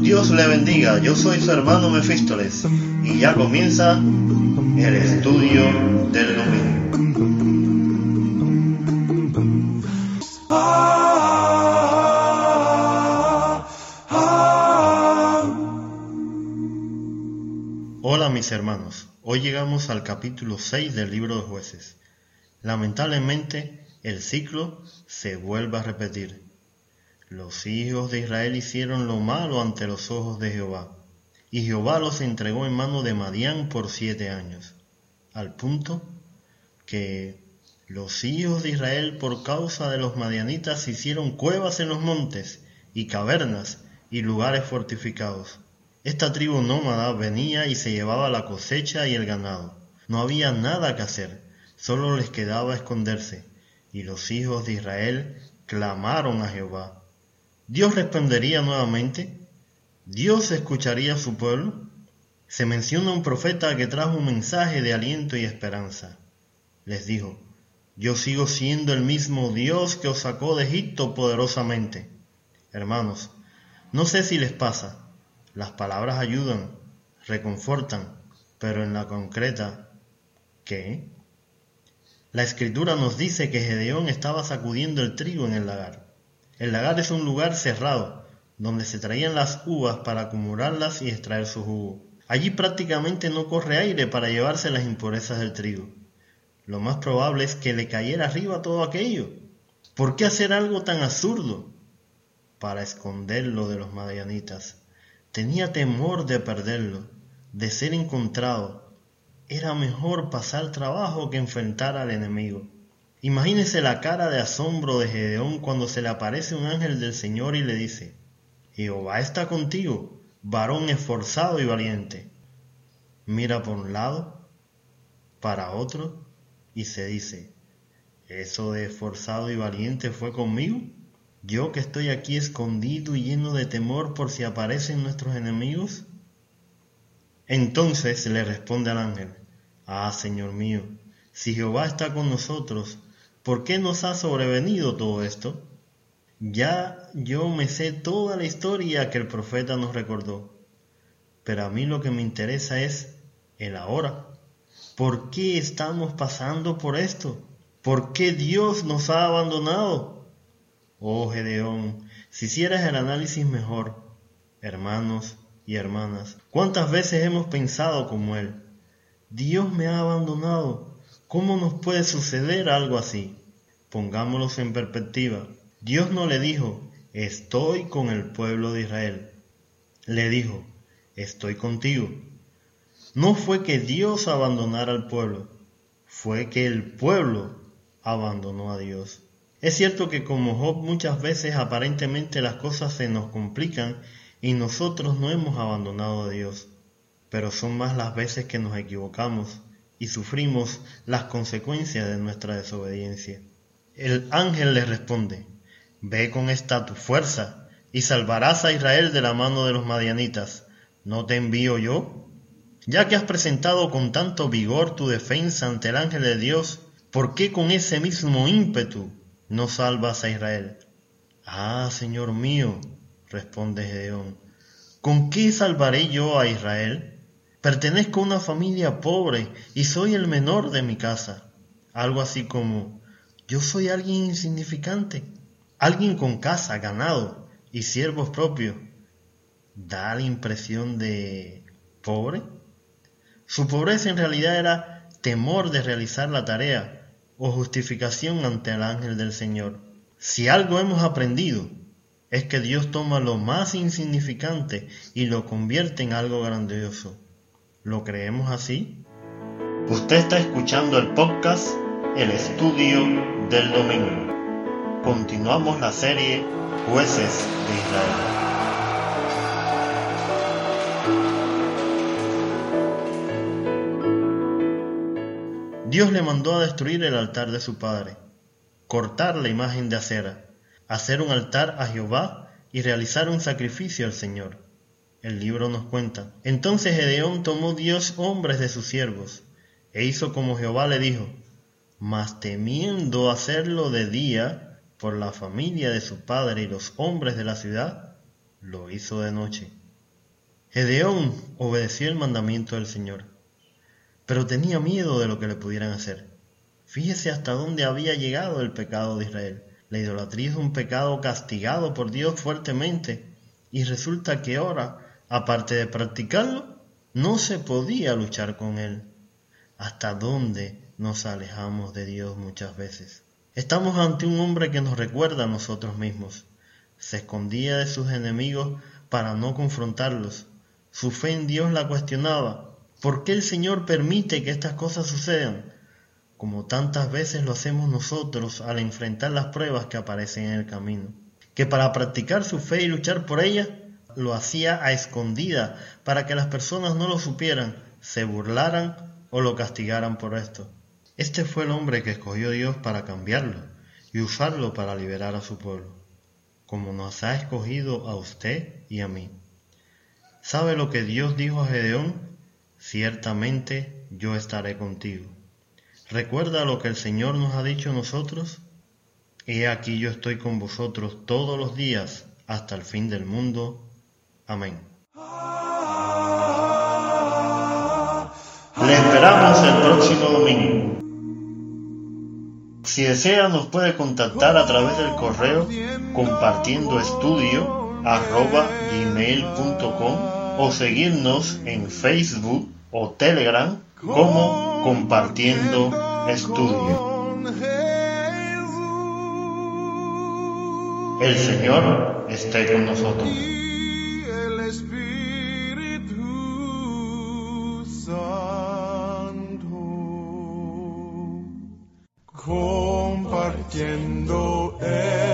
Dios le bendiga, yo soy su hermano Mefístoles y ya comienza el estudio del domingo. Hola mis hermanos, hoy llegamos al capítulo 6 del libro de jueces. Lamentablemente el ciclo se vuelve a repetir. Los hijos de Israel hicieron lo malo ante los ojos de Jehová, y Jehová los entregó en mano de Madián por siete años, al punto que los hijos de Israel por causa de los madianitas hicieron cuevas en los montes, y cavernas, y lugares fortificados. Esta tribu nómada venía y se llevaba la cosecha y el ganado. No había nada que hacer, solo les quedaba esconderse, y los hijos de Israel clamaron a Jehová ¿Dios respondería nuevamente? ¿Dios escucharía a su pueblo? Se menciona un profeta que trajo un mensaje de aliento y esperanza. Les dijo, yo sigo siendo el mismo Dios que os sacó de Egipto poderosamente. Hermanos, no sé si les pasa, las palabras ayudan, reconfortan, pero en la concreta, ¿qué? La escritura nos dice que Gedeón estaba sacudiendo el trigo en el lagar. El lagar es un lugar cerrado, donde se traían las uvas para acumularlas y extraer su jugo. Allí prácticamente no corre aire para llevarse las impurezas del trigo. Lo más probable es que le cayera arriba todo aquello. ¿Por qué hacer algo tan absurdo? Para esconderlo de los madianitas. Tenía temor de perderlo, de ser encontrado. Era mejor pasar trabajo que enfrentar al enemigo. Imagínese la cara de asombro de Gedeón cuando se le aparece un ángel del Señor y le dice, Jehová está contigo, varón esforzado y valiente. Mira por un lado, para otro, y se dice, ¿eso de esforzado y valiente fue conmigo? Yo que estoy aquí escondido y lleno de temor por si aparecen nuestros enemigos. Entonces le responde al ángel, Ah, Señor mío, si Jehová está con nosotros, ¿Por qué nos ha sobrevenido todo esto? Ya yo me sé toda la historia que el profeta nos recordó, pero a mí lo que me interesa es el ahora. ¿Por qué estamos pasando por esto? ¿Por qué Dios nos ha abandonado? Oh Gedeón, si hicieras el análisis mejor, hermanos y hermanas, ¿cuántas veces hemos pensado como Él? Dios me ha abandonado, ¿Cómo nos puede suceder algo así? Pongámoslos en perspectiva. Dios no le dijo, estoy con el pueblo de Israel. Le dijo, estoy contigo. No fue que Dios abandonara al pueblo, fue que el pueblo abandonó a Dios. Es cierto que como Job muchas veces aparentemente las cosas se nos complican y nosotros no hemos abandonado a Dios, pero son más las veces que nos equivocamos y sufrimos las consecuencias de nuestra desobediencia. El ángel le responde, Ve con esta tu fuerza y salvarás a Israel de la mano de los madianitas. ¿No te envío yo? Ya que has presentado con tanto vigor tu defensa ante el ángel de Dios, ¿por qué con ese mismo ímpetu no salvas a Israel? Ah, Señor mío, responde Gedeón, ¿con qué salvaré yo a Israel? Pertenezco a una familia pobre y soy el menor de mi casa. Algo así como, yo soy alguien insignificante, alguien con casa, ganado y siervos propios. ¿Da la impresión de pobre? Su pobreza en realidad era temor de realizar la tarea o justificación ante el ángel del Señor. Si algo hemos aprendido, es que Dios toma lo más insignificante y lo convierte en algo grandioso. ¿Lo creemos así? Usted está escuchando el podcast El Estudio del Domingo. Continuamos la serie Jueces de Israel. Dios le mandó a destruir el altar de su padre, cortar la imagen de acera, hacer un altar a Jehová y realizar un sacrificio al Señor. El libro nos cuenta. Entonces Gedeón tomó Dios hombres de sus siervos, e hizo como Jehová le dijo, mas temiendo hacerlo de día, por la familia de su padre y los hombres de la ciudad, lo hizo de noche. Gedeón obedeció el mandamiento del Señor, pero tenía miedo de lo que le pudieran hacer. Fíjese hasta dónde había llegado el pecado de Israel. La idolatría es un pecado castigado por Dios fuertemente y resulta que ahora, aparte de practicarlo, no se podía luchar con él. ¿Hasta dónde nos alejamos de Dios muchas veces? Estamos ante un hombre que nos recuerda a nosotros mismos. Se escondía de sus enemigos para no confrontarlos. Su fe en Dios la cuestionaba. ¿Por qué el Señor permite que estas cosas sucedan? Como tantas veces lo hacemos nosotros al enfrentar las pruebas que aparecen en el camino. Que para practicar su fe y luchar por ella, lo hacía a escondida para que las personas no lo supieran, se burlaran o lo castigaran por esto. Este fue el hombre que escogió Dios para cambiarlo y usarlo para liberar a su pueblo, como nos ha escogido a usted y a mí. ¿Sabe lo que Dios dijo a Gedeón? Ciertamente yo estaré contigo. ¿Recuerda lo que el Señor nos ha dicho a nosotros? He aquí yo estoy con vosotros todos los días hasta el fin del mundo. Amén. Le esperamos el próximo domingo. Si desea nos puede contactar a través del correo compartiendo estudio gmail.com o seguirnos en Facebook o Telegram como compartiendo estudio. El Señor esté con nosotros. Compartiendo el